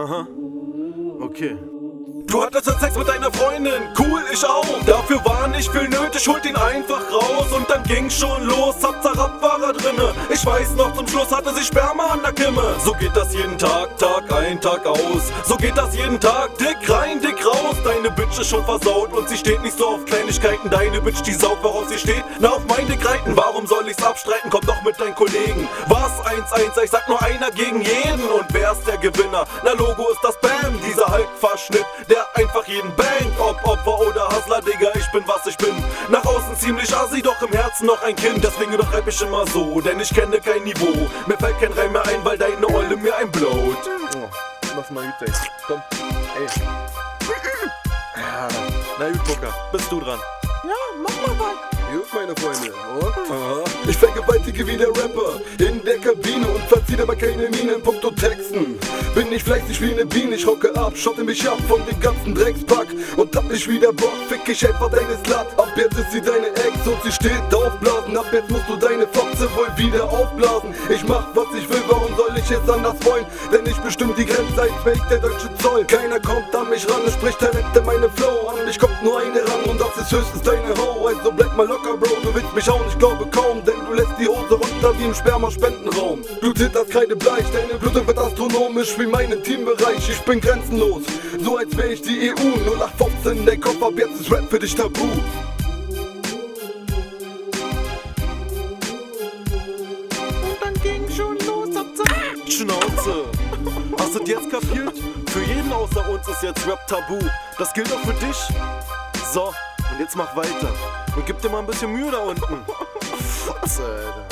Aha. Okay. Du hattest jetzt Sex mit deiner Freundin, cool, ich auch. Dafür war nicht viel nötig, holt ihn einfach raus. Und dann ging's schon los, Zapzarab war er drinne. Ich weiß noch, zum Schluss hatte sie Sperma an der Kimme. So geht das jeden Tag, Tag ein, Tag aus. So geht das jeden Tag, dick rein, dick raus. Deine Bitch ist schon versaut und sie steht nicht so auf Kleinigkeiten. Deine Bitch, die saugt, worauf sie steht. Na, auf mein Dick reiten, warum soll ich's abstreiten? Komm doch mit deinen Kollegen. Was 1-1, ich sag nur einer gegen jeden. Und wer ist der Gewinner? Na, Logo ist das Bam, dieser Hulk-Verschnitt, der einfach jeden bangt. Ob Opfer oder Hustler, Digga, ich bin was ich bin. Nach außen ziemlich assi, doch im Herzen noch ein Kind. Deswegen übertreib ich immer so, denn ich kenne kein Niveau. Mir fällt kein Reim mehr ein, weil deine Olle mir einblaut. Oh, lass mal gut sein. Komm, ey. Ja, na gut, Booker, bist du dran. Ja, mach mal was. Gut, meine Freunde. Ich vergewaltige wie der Rapper in der Kabine und verziehe aber keine Miene in puncto Texten. Bin nicht fleißig wie eine Biene, ich hocke ab, schotte mich ab von dem ganzen Dreckspack und hab mich wieder Bock, fick ich einfach deine Slut. Ab jetzt ist sie deine Ex und sie steht aufblasen, ab jetzt musst du deine Fotze wohl wieder aufblasen. Ich mach was ich will, warum soll ich jetzt anders wollen? Denn ich bestimmt die Grenze, ich der deutsche Zoll. Keiner kommt an mich ran, es spricht Talente meine Flow. An mich kommt nur eine ran und das ist höchstens deine Ho. Also bleib mal locker, Bro, du willst mich auch nicht, glaube kaum, denn du lässt die Hose runter wie im Sperma-Spendenraum. Blutet das Kreidebleich, deine Blutung wird astronomisch wie mein Teambereich. Ich bin grenzenlos, so als wär ich die EU. 0815, der Kopf ab jetzt ist Rap für dich tabu. Und dann ging schon los, Zapzarab. Schnauze. Hast du jetzt kapiert? Für jeden außer uns ist jetzt Rap tabu. Das gilt auch für dich. So, jetzt mach weiter. Und gib dir mal ein bisschen Mühe da unten. Fotze, Alter.